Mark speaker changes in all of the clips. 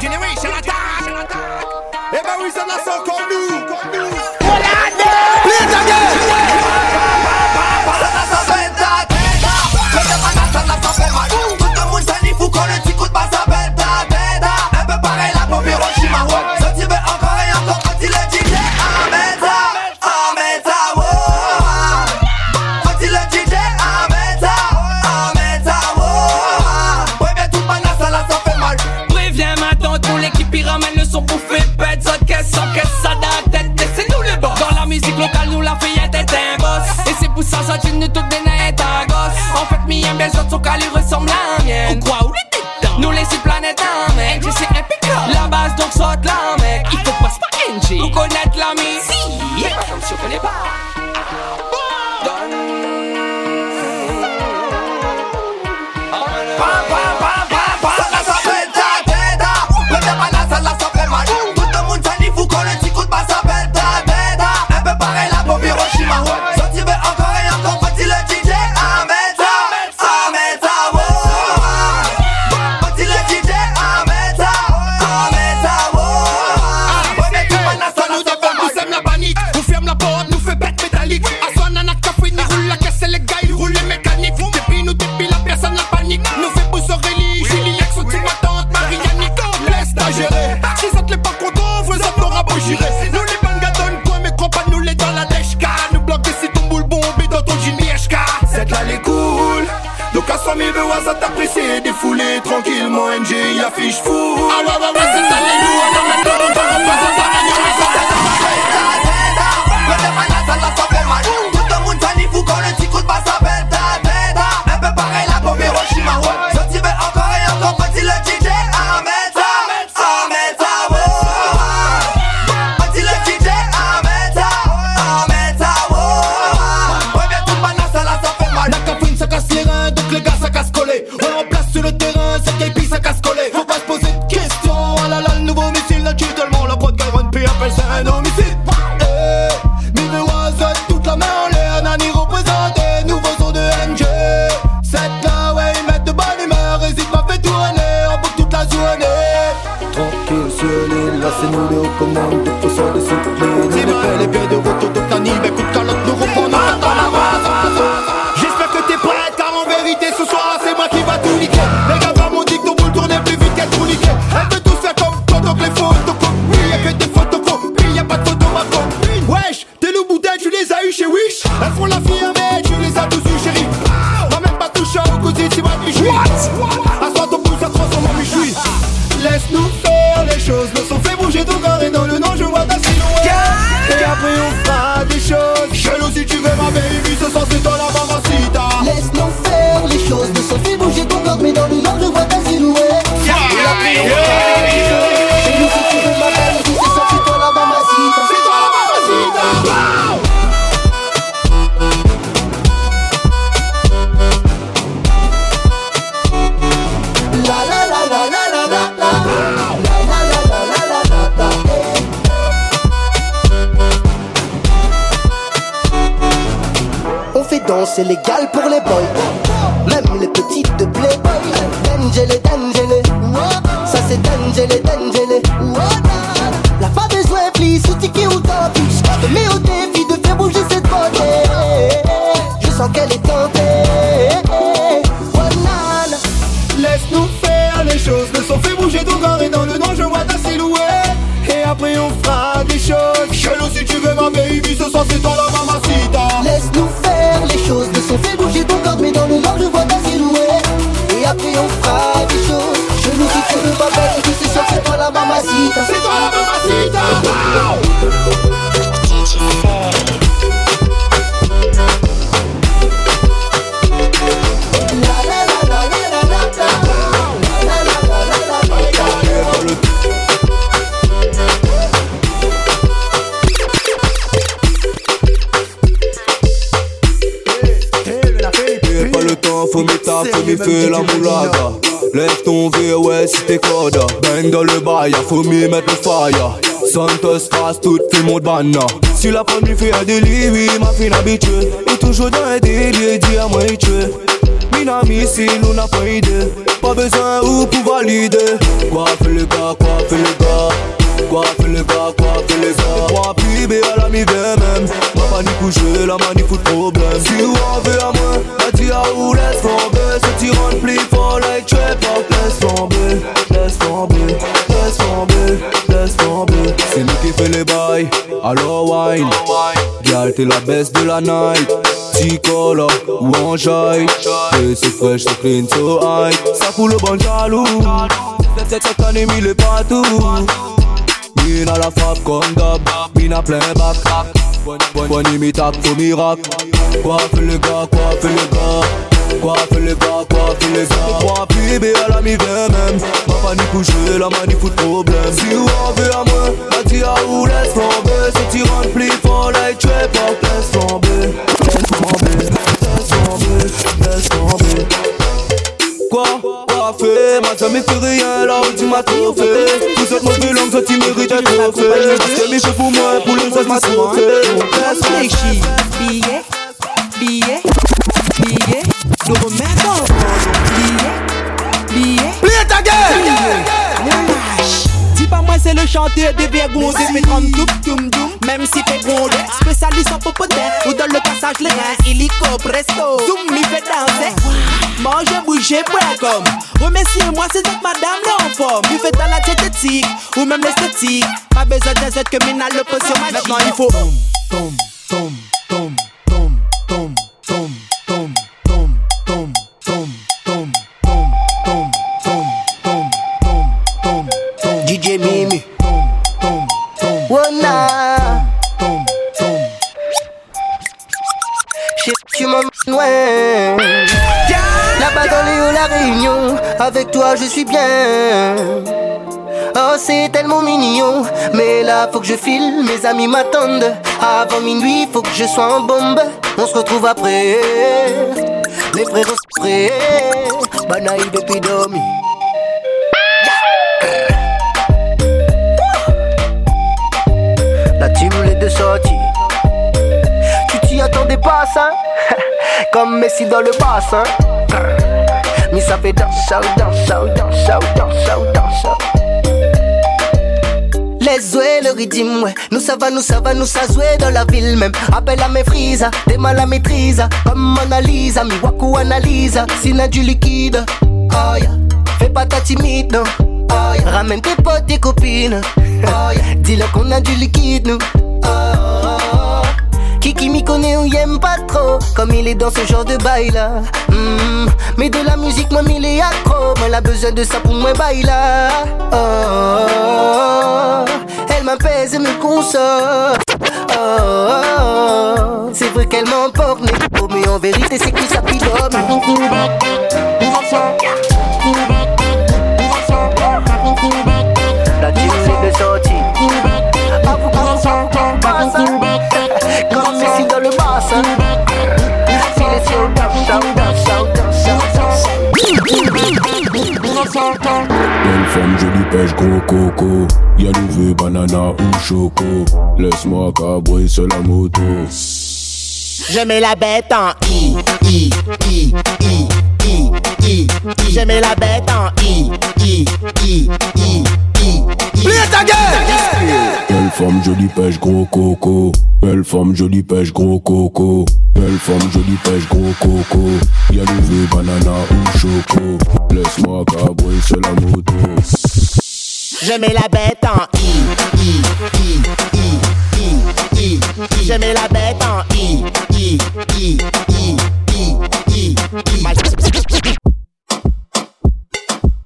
Speaker 1: generation attack. Et ben oui, ça n'a sont connus.
Speaker 2: Play it again.
Speaker 3: Local où la
Speaker 4: fillette est un boss. Et c'est pour ça ça nous tout des nains un gosse. En fait mi aime autres son cas lui ressemble à la mienne Ou quoi ou Nous les six planètes en mec c'est impeccable La base donc saute là mec. Il faut pas pas NG Ou connaître l'ami. Si. Pas comme si on connaît pas.
Speaker 1: What? What? c'est
Speaker 5: légal pour les boys. Même les petites de Playboy. Dangele, dangele. Ça c'est dangele, dangele. La femme est jouée, flic, sous tiki ou tapis. Je te mets au défi de faire bouger cette beauté. Je sens qu'elle est tentée.
Speaker 1: Laisse-nous faire les choses. Le son fait bouger ton corps et dans le nom je vois ta silhouette. Et après on fera des choses. Chelou si tu veux ma baby, ce soir c'est toi la
Speaker 5: maman. mamacita,
Speaker 1: senta lá mamacita
Speaker 6: eh, eh, Uau! DJ Faut mettre ta, faut mettre la Lève ton VOS ouais, si t'es code. Bang dans le bail, faut m'y mettre le fire. Santos passe tout le monde banna. Si la femme lui fait un délit, oui, ma fille habituée. Et toujours dans un délire, dis à moi, tu Minami, si nous n'a pas idée. Pas besoin ou pour valider. Coiffe le gars, coiffe le gars. Quoi fait le gars, quoi fait le gars? Trois pubs à la mi-même. Ma pas ni coucher, la manie fout problème. Si vous en veux à moi, la tia ou laisse tomber. Ce tyran plus fort, like trap, laisse tomber, laisse tomber, laisse tomber, laisse tomber. C'est nous qui fait les bails, alors wine. Gal, t'es la baisse de la night. Ticola ou en jaille. Et c'est fresh, c'est clean, so high. Ça fout le bon jaloux. Cette année, mille est partout. Mine à la frappe comme d'hab. Mine à plein bac. Bonne imitable, faux miracle. Quoi fait le gars, quoi fait le gars? Quoi fait le gars, quoi fait le gars? Trois pubs à la mi-même. Ma panique coucher, la manie fout problème. Si vous en veux à moi, la tia ou laisse tomber. Ce tyran plus fort, like trap, laisse tomber. Laisse tomber, laisse tomber, laisse tomber. Ma jamais fait rien là où tu m'as trop fait. Vous êtes mauvais langue, toi tu mérites trophée C'est mes cheveux pour moi, pour le reste m'a sauvé
Speaker 7: Réfléchis, billet, billet, billet, dans billet, billet,
Speaker 8: Plie ta gueule.
Speaker 7: Dis pas moi c'est le chanteur des vergons de fait 30 toum toum toum Même si t'es grondé, spécialiste en popotin Ou dans le passage les reins, illico presto. Zoom m'y fait danser Manger, bouger, boire comme Remerciez-moi c'est cette madame là en forme Lui fait dans la diététique ou même l'esthétique. Pas besoin d'un Z que mina le potion magique. Maintenant il faut
Speaker 6: Tom, tom, tom, tom, tom, tom, tom, tom,
Speaker 5: avec toi je suis bien. Oh, c'est tellement mignon, mais là faut que je file, mes amis m'attendent. Avant minuit, faut que je sois en bombe. On se retrouve après. Les sont prêts. Banaï depuis dormi. La team, les deux sorties. Tu t'y attendais pas, ça? Comme Messi dans le bassin. Ça fait danse, danse, danse, danse, danse. Les jouets, le rythme, ouais. Nous ça va, nous ça va, nous ça jouer dans la ville même. Appelle à mes frises, des mal à maîtrise. Comme Mona Lisa, mi waku analyse. Sina du liquide, oh yeah. Fais pas ta timide, non. Oh yeah. Ramène tes potes, tes copines. Oh yeah. Dis-leur qu'on a du liquide, nous. Oh. Kiki m'y connaît ou y pas trop Comme il est dans ce genre de bail là Hmm, Mais de la musique moi il est accro. Moi elle a besoin de ça pour moi bail là oh, Elle m'apaise et me console. Oh, C'est vrai qu'elle m'emporte négro, Mais en vérité c'est que ça pilote
Speaker 9: Belle femme, jolie pêche, gros coco. Y'a louvé, banana ou choco. Laisse-moi cabrer sur la moto.
Speaker 7: Je mets la bête en I, I, I, I, I, I, I. Je mets la bête en I, I, I, I, I, I.
Speaker 8: Plie ta gueule
Speaker 9: Belle femme, jolie pêche, gros coco. Belle femme, jolie pêche, gros coco. Belle femme, jolie pêche, gros coco. Y'a louvé, banana ou choco. Laisse-moi cabrer sur la moto.
Speaker 7: Je mets la bête en I, I, I, I, I, I, I. Je mets la bête en I, I, I, I, I, I, I.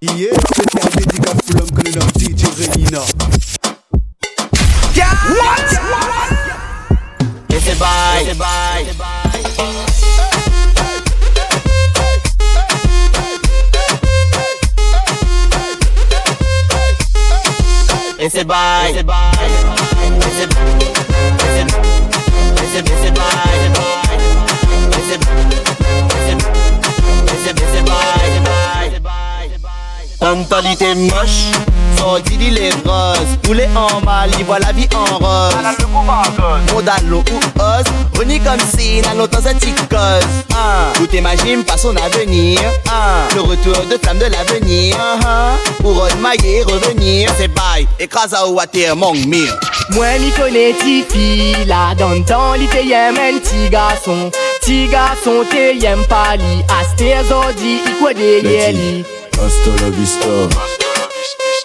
Speaker 4: Yeah, c'est un médical pour l'homme que le nom DJ Renina.
Speaker 7: What? It's a buy. It's a buy. It's a buy. It's a buy. It's a it's a it's a it's a buy. It's a it's a it's a it's a buy. Mentalité moche
Speaker 10: sorti dit les roses. Poulet en mal, il voit la vie en rose. Modalo ou os, reni comme si n'a longtemps un cause. Ah, tout imagine pas son avenir. Le retour de flamme de l'avenir. Ah, pour mailler revenir. C'est bye, écrase à water, mon mire.
Speaker 7: Moi m'y connais ti fille là dans le temps li te yem un petit garçon Ti garçon te yem pas li Aste zodi i kwa de ye li
Speaker 11: Hasta la vista.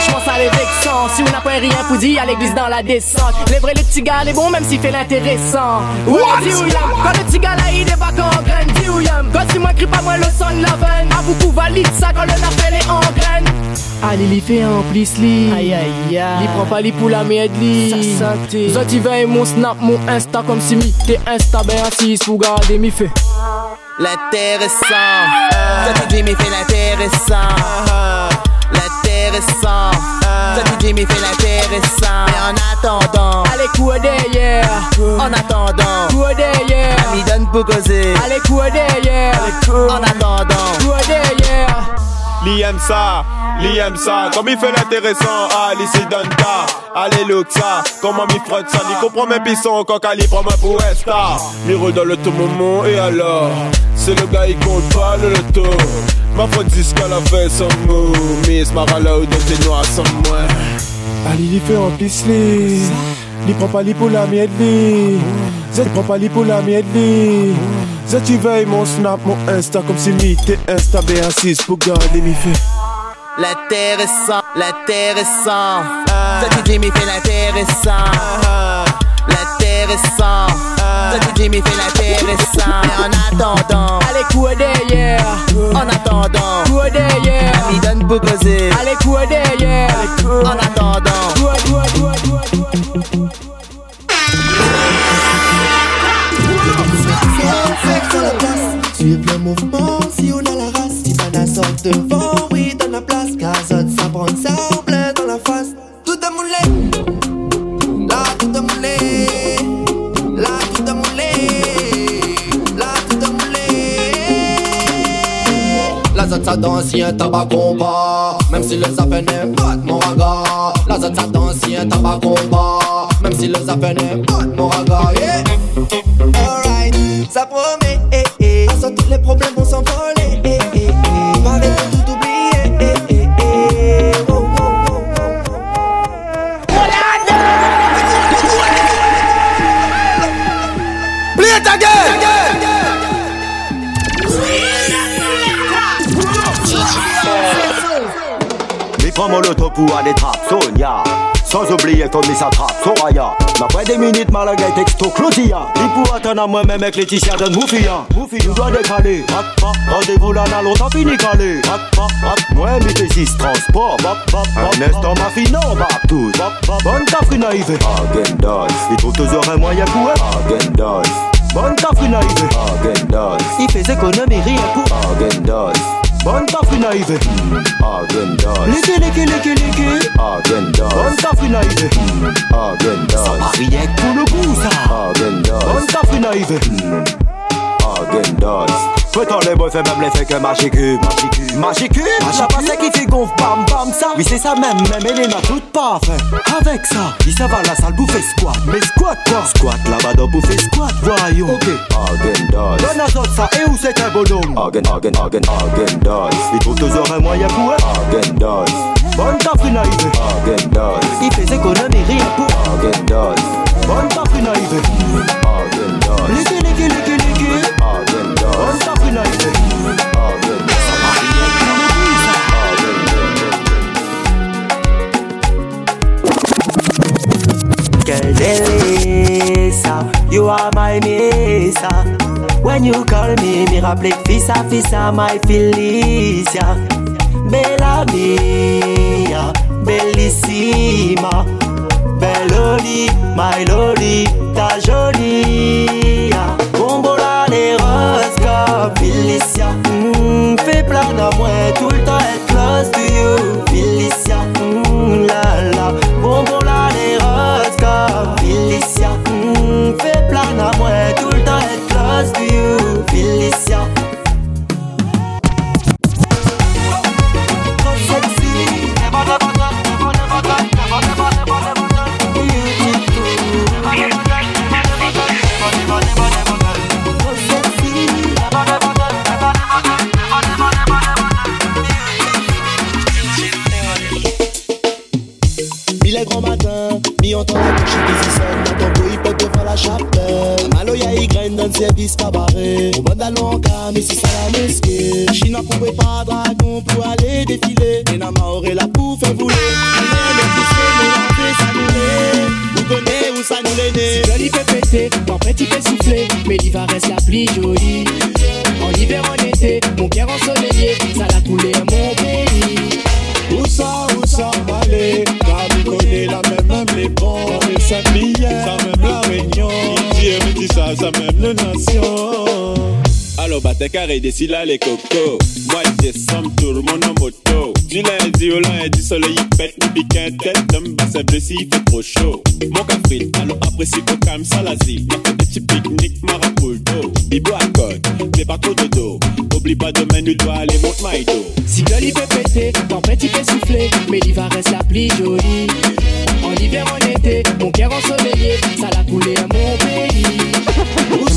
Speaker 7: les est mes franchement ça les vexant. Si on n'a pas rien pour dire à l'église dans la descente. Les vrais les petits gars les bons même s'il fait l'intéressant. Ouais yam Quand le petit gars là il débarque en graine Dis où yam Quand si moi crie pas moi le son la veine. A beaucoup valide ça quand le appel est en graine Allez, li fait en plus li Aïe aïe aïe. Li prend pas li pour la merde li Ça santé Zot il veille mon snap, mon insta Comme si mi t'es insta ben assis pour garder mi fait
Speaker 10: L'intéressant. Ça dit, mais fait l'intéressant. L'intéressant. Ça te dit, mais fait l'intéressant. Mais en attendant,
Speaker 7: Allez coup derrière.
Speaker 10: En attendant,
Speaker 7: Coup derrière.
Speaker 10: Ami donne pour causer.
Speaker 7: Allez coup derrière.
Speaker 10: En attendant,
Speaker 7: Coup derrière
Speaker 12: Li aime ça, li aime ça, comme il fait l'intéressant, ah, li s'y donne ta, allez ça, comment m'y frotte ça, li comprend mes pissons, quand Ali prend ma pour Esta, mi dans le tout moment, et alors, c'est le gars, il compte pas le loto, ma faute dit qu'elle a fait son mot, Miss Marala ou de tes noirs sans moi. Ali, il fait en pisse, li prend pas li pour la mienne, Z prend pas li pour la mienne, Z tu veilles mon snap, mon insta, comme si mi t'es insta, B6 pour garder mi fait.
Speaker 10: l'intéressant, l'intéressant. Ça te dit, mais fait l'intéressant. L'intéressant. Ça te dit, mais fait l'intéressant. Mais en attendant,
Speaker 7: Allez coup derrière
Speaker 10: en attendant,
Speaker 7: Coup derrière
Speaker 10: ami donne pour causer.
Speaker 7: Allez coup derrière
Speaker 10: En attendant,
Speaker 2: mouvement si on a la race. Si Bana sort devant, oui, donne la place. Cazotte, ça prend ça en plein dans la face. Tout de moulé, là, tout de moulé, là, tout de moulé, là, tout de moulé. La zone ça danse, si un tabac combat. Même si le zapin n'est pas de mon raga. La zone ça danse, si un tabac combat. Même si le zapin n'est pas de mon raga. Yeah.
Speaker 13: Loto pour aller trap Sonia Sans oublier comme il s'attrape Soraya Après des minutes Malaga texto Claudia Il pour attendre à moi-même avec Laetitia donne Moufia Moufi nous doit décaler. Rat, rat, Rendez-vous là n'a longtemps fini calé. Rat, rat, rat, Moi mi six transport. Un instant. ma fille non bap tout Bonne tafri naïve Agendas Il trouve toujours un moyen pour elle. Agendas Bonne tafri naïve Agendas Il fait économie rien pour Bon taf in arrivé. Agen Daz. Licky, licky, licky, licky. Agen Daz. Bon taf in arrivé. Agen Daz. Ça va rien pour le coup. Agen Daz. Bon taf in arrivé. Agen Daz. Les boys fait même l'effet que Magicube Magicube La passe qui fait gonfle bam bam ça. Oui c'est ça même même Elena toute pas fait. Avec ça Il ça va la salle bouffer squat Mais squat quoi Squat là-bas dans bouffer squat Voyons. Ok. Agendas Donne à autres ça et où c'est un bonhomme? Agen Agen Agen Agendas Il trouve toujours un moyen pour elle. Agendas Bonne tafri naïve Agendas Il fait économie rien pour Agendas Bonne On tap in
Speaker 10: a Delisa, you are my Mesa. When you call me, me rappelle Fisa, Fisa, my Felicia. Bella mia, bellissima. Belle Oli, my Loli, ta jolie. Bombola les roses
Speaker 14: comme Felicia. Mmh, fais plein d'amour, tout le
Speaker 12: temps être close to you. Même le nation alors t'es carré d'ici là les cocos. Moi décembre tout le monde en moto. Du lundi au lundi soleil il pète Ni piquin tête d'un bassin bleu s'il fait trop chaud. Mon café alors après si faut calme ça la zi M'a fait des petits pique-niques marapulto Bibo à côte mais pas trop de dos. Oublie pas demain il doit aller monte dos.
Speaker 7: Si il fait péter, tempête il fait souffler, mais l'hiver reste la pluie jolie. En hiver, en été, mon cœur ensoleillé, ça l'a coulé à mon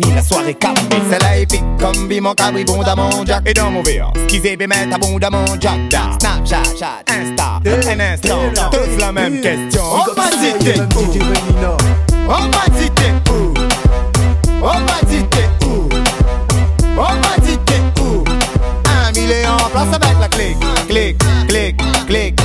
Speaker 10: finit la soirée calmée C'est la épique, comme bimon cabri bon mon jack. Et dans mon VR, skizzé bémet abondamment jack. Da Snapchat, chat, Insta, un instant. Tous la même question. On va citer. où? On va citer où? On va citer où? On va citer où? Un million en place avec la clique Clique, clique, clique, clique,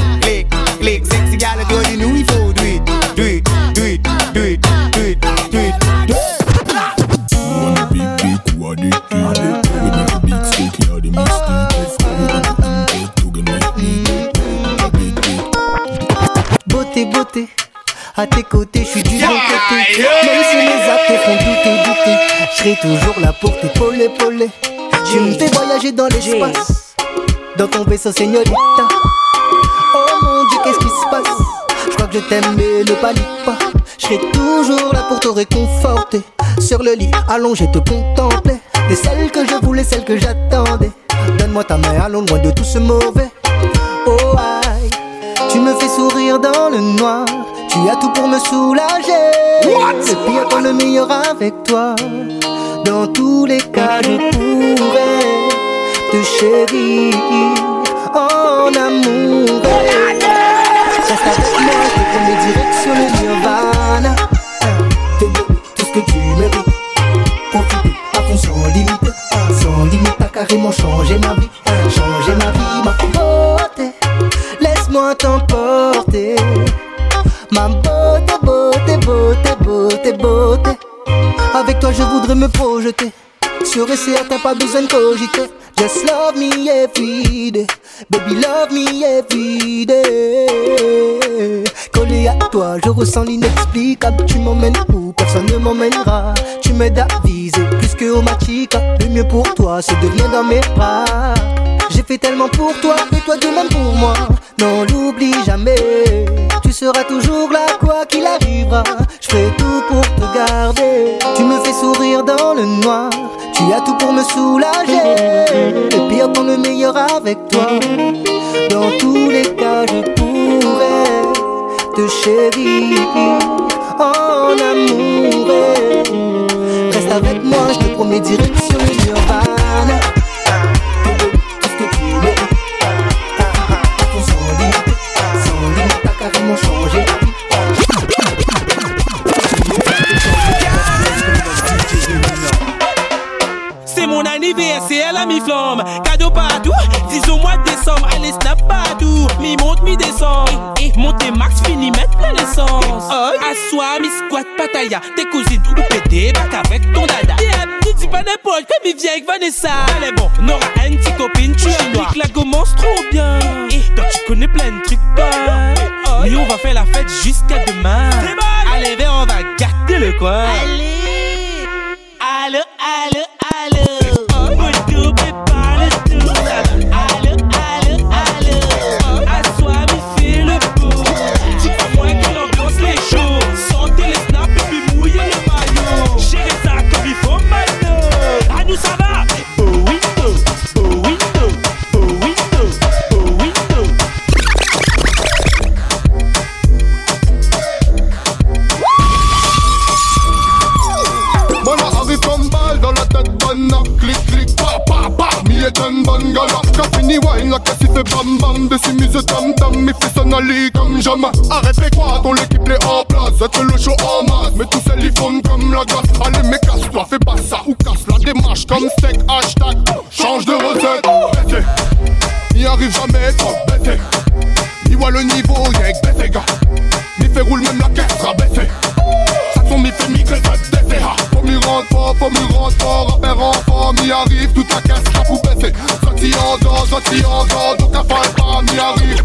Speaker 5: à tes côtés, je suis du bon côté. Même si mes actes font douter, douter, je serai toujours là pour t'épauler, épauler. Tu me fais voyager dans l'espace, dans ton vaisseau, señorita. Oh mon dieu, qu'est-ce qui se passe? Je crois que je t'aime, mais ne panique pas. Je serai toujours là pour te réconforter. Sur le lit, allongé, te contempler. T'es celle que je voulais, celle que j'attendais. Donne-moi ta main, allons loin de tout ce mauvais. Oh aïe, tu me fais sourire dans le noir. Tu as tout pour me soulager. Le pire pour le meilleur avec toi. Dans tous les cas, je pourrais te chérir en amour. Reste avec moi, je te promets direction le nirvana. T'es beau, tout ce que tu mérites. Profiter à fond sans limite. Sans limite, t'as carrément changé ma vie. Changé ma vie, ma beauté. Laisse-moi t'emporter. Ma beauté, beauté, beauté, beauté, beauté. Avec toi, je voudrais me projeter. Sûr et certain, pas besoin de cogiter. Just love me every day. Baby, love me every day. Collé à toi, je ressens l'inexplicable. Tu m'emmènes où? Personne ne m'emmènera. Tu m'aides à viser plus que au Machica. Le mieux pour toi, c'est de venir dans mes bras. J'ai fait tellement pour toi et toi de même pour moi. Non, l'oublie jamais. Seras toujours là, quoi qu'il arrivera. Je ferai tout pour te garder. Tu me fais sourire dans le noir. Tu as tout pour me soulager. Le pire pour le meilleur avec toi. Dans tous les cas, je pourrais te chérir en amour. Reste avec moi, je te promets direction nirvana. La
Speaker 8: mi-flamme. Cadeau partout, 10 au mois de décembre. Allez, snap partout. Mi monte, mi descend. Et montez max, fini, mettre plein l'essence. Assois, mi squat, pataya. Tes cousines ou pété, bac avec ton dada. Yeah, tu dis pas n'importe quoi, mi viens avec Vanessa. Allez, bon, Nora, une petite copine, tu es La commence trop bien. Et toi, tu connais plein de trucs, pas. Mais on va faire la fête jusqu'à demain. Allez, viens, on va gâter le coin. Allez, allô, allô, allô.
Speaker 4: Fait bam bam, de mise tam tam, mais fait son ali comme jamais. Arrête, fais quoi, ton équipe est en place, c'est le show en masse, mais tous ces font comme la glace. Allez, mais casse-toi, fais pas ça ou casse la démarche comme steak, hashtag, change de recette. Baissez, n'y arrive jamais, trop baissé. Il voit le niveau, y'a que gars. Mi fait roule même la caisse, rabaissé. Ça son mi fait migrer, ça défait. Faut m'y rendre fort, faut m'y rendre fort. Rappel enfant, m'y arrive, toute la caisse, la See all drar, så see all jag look då kan fan fan
Speaker 6: jag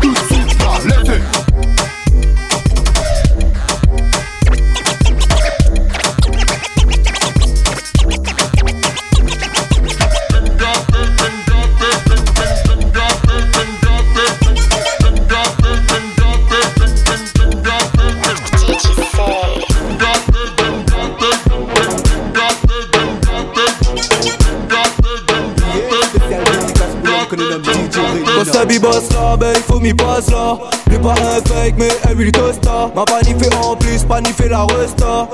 Speaker 6: La boss là, ben il faut m'y passe là. N'est pas un fake mais un huile tosta Ma fait en plus, panif fait la resta.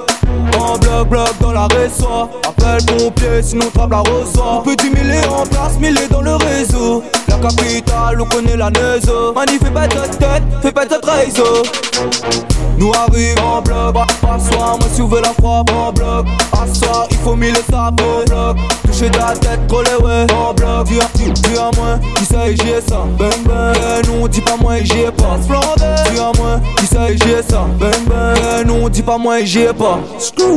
Speaker 6: En bloc bloc dans la réseau Appelle pompier sinon trappe la reçoit Petit mêlé en place, mêlé dans le réseau. La capitale, on connaît la neuse fait pas de tête, fais pas de réseau nous arrive en bloc, soir, moi si vous la frappe en bloc. Il faut mille sables en bloc. Toucher ta tête, coller ouais en bloc. Dis à, dis, dis à moi, qui ça et j'ai ça. Ben ben, eh non, dis pas moi et j'y ai pas. Dis à moi, qui ça et j'ai ça. Ben ben, eh non, dis pas moi et j'y ai pas. Screw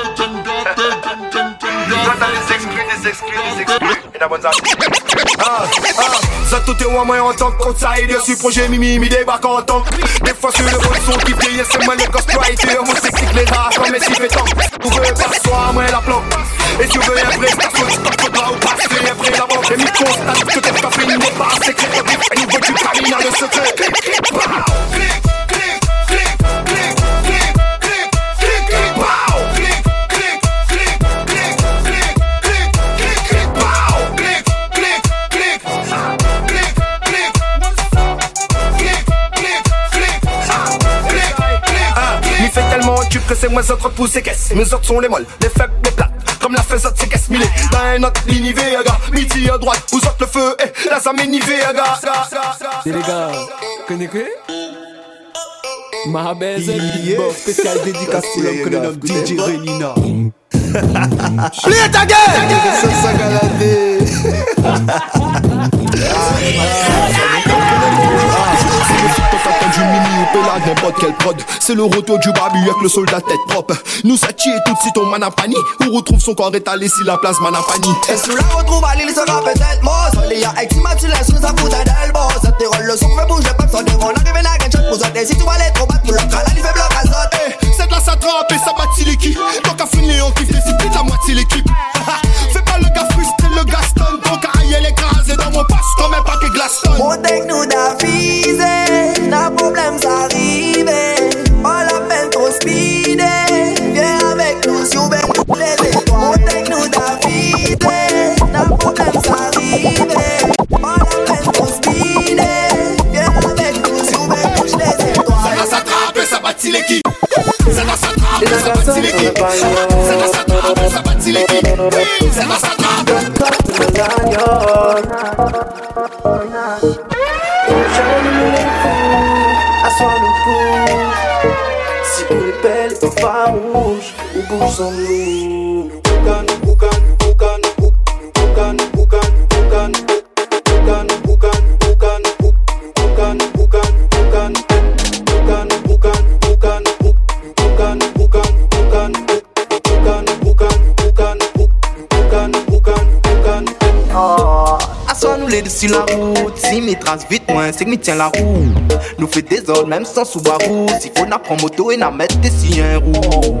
Speaker 4: ça tout est moi en tant qu'outsider Sur projet Mimi, mi débarque en tant Des fois sur le bon son qui paye, c'est moi le ghostwriter. Moi c'est que les rats comme si fait tant Tu veux pas soi, moi la planque Et tu veux un vrai station, tu t'en faudra ou passer un vrai d'abord Et mi constate que t'es pas fini, n'est pas assez clair Et niveau du camino, le secret
Speaker 15: que c'est moi autres pousse et caisse. Mes autres sont les molles, les faibles, les plates. Comme la faisotte, c'est caisse millé. Dans un autre ligne Vega, midi à droite, vous autres le feu, et là ça m'est Vega.
Speaker 7: Et les gars, connaissez Ma belle Beatbox spécial dédicace pour l'homme que l'on nomme DJ Renina.
Speaker 8: Play ta gueule
Speaker 4: du mini ou n'importe quel prod. C'est le retour du babu avec le soldat tête propre. Nous ça tue tout de suite au manapani. On retrouve son corps étalé si la place manapani.
Speaker 15: Et sous la retrouve à l'île sera peut-être mort Soleil à Exima, tu laisses nous à foutre d'elle Bon, ça te roule le son, fait bouger pas sans devant L'arrivée la gagne, pour sauter Si tu vas les trop battre, nous l'autre à la fait bloc à sauter
Speaker 4: C'est de la s'attrape et ça bâtit l'équipe. Tant qu'à finir, on kiffe, c'est plus de la moitié l'équipe. Fais pas le gars frustré, le Gaston. Tant qu'à aïe, écrasé dans mon poste comme un paquet Glaston.
Speaker 15: Protège nous d'affiser, n'a problème ça arrive On l'appelle trop speedé, viens eh. avec nous si on veut les étoiles Protège nous d'affiser, eh. n'a problème ça arrive On l'appelle trop speedé, viens eh. avec nous si on veut les
Speaker 4: Ça
Speaker 15: étoiles
Speaker 4: va s'attraper, ça bâtit l'équipe. Ça va s'attraper, ça bâtit l'équipe. Ça va s'attraper, ça bâtit l'équipe. Ça va s'attraper.
Speaker 15: 5 m'y tient la roue. Nous fait des ordres même sans Subaru. Si on apprend moto et n'a mettre des siens roux.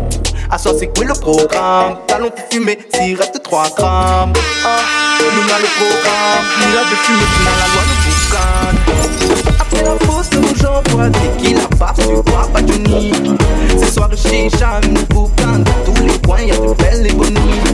Speaker 10: À soi, c'est quoi le programme? Talons pour fumer s'il reste 3 grammes. Ah, nous n'a le programme. Mirage de fumée, tu n'as la loi de Boucan. Après la pause, nous j'envoie des qu'il a part sur toi, pas Johnny. Ce soir, le chicha, une boucan. Dans tous les coins, y'a de belles et.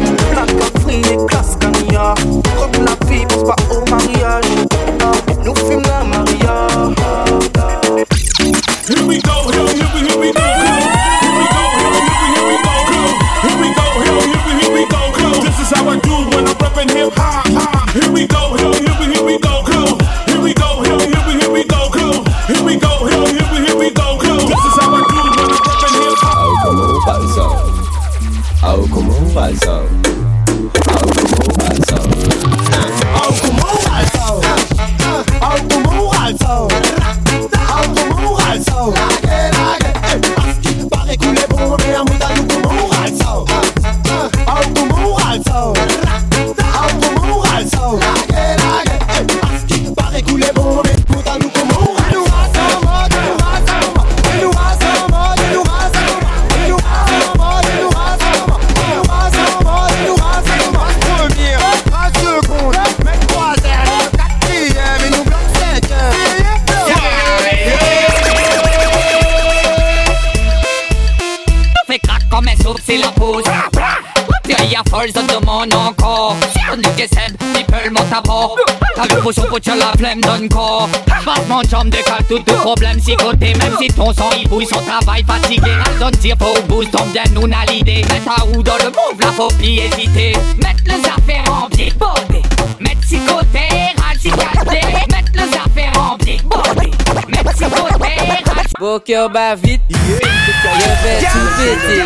Speaker 10: Faut pote la
Speaker 3: flemme, donne corps. Battement de jambe de calque, tout problème si côté Même si ton sang il bouille, son travail fatigué. Elle donne tir, faut boost, tombe d'un nous à l'idée. Mettre à dans le move, la faut plus hésiter Mettre les affaires en pied body Mettre si côté, radicalité Mettre les affaires en pied body Mettre si côté, radicalité
Speaker 16: Beau cœur bat vite, je vais tout péter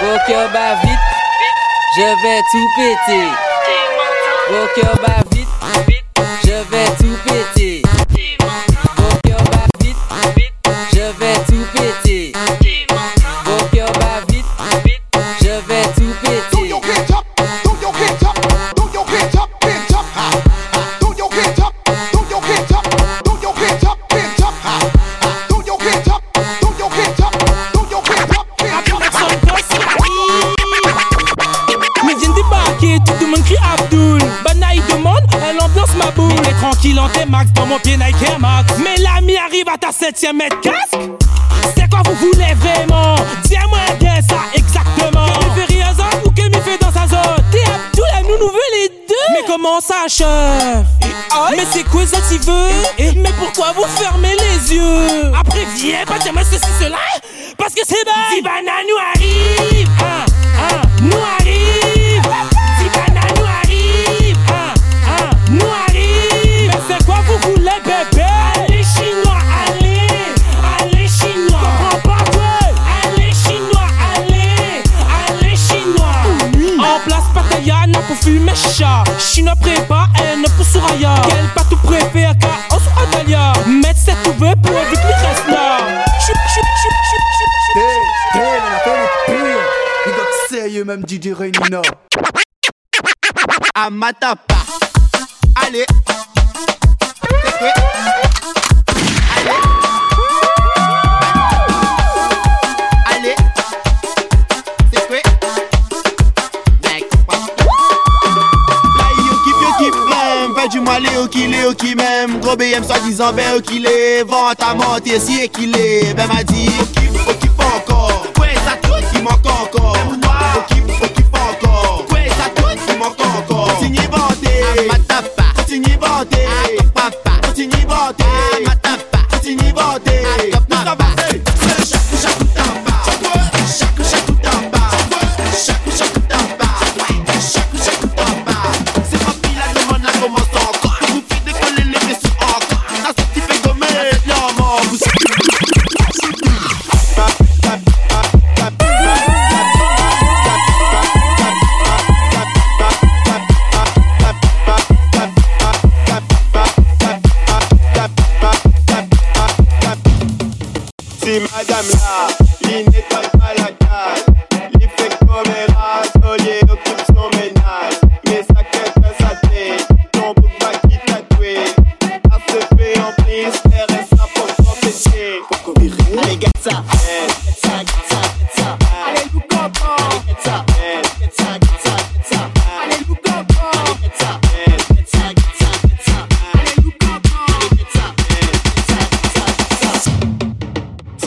Speaker 16: Beau cœur bat vite, je vais tout péter. Beau cœur bat vite
Speaker 8: I même Didier Reynina.
Speaker 2: Amatapa, allez. du mal au qu'il est, qui même Gros BM soi-disant, ben au qu'il est Vente à monter, si et qu'il est Ben m'a dit,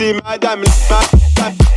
Speaker 17: see my diamond, my, my,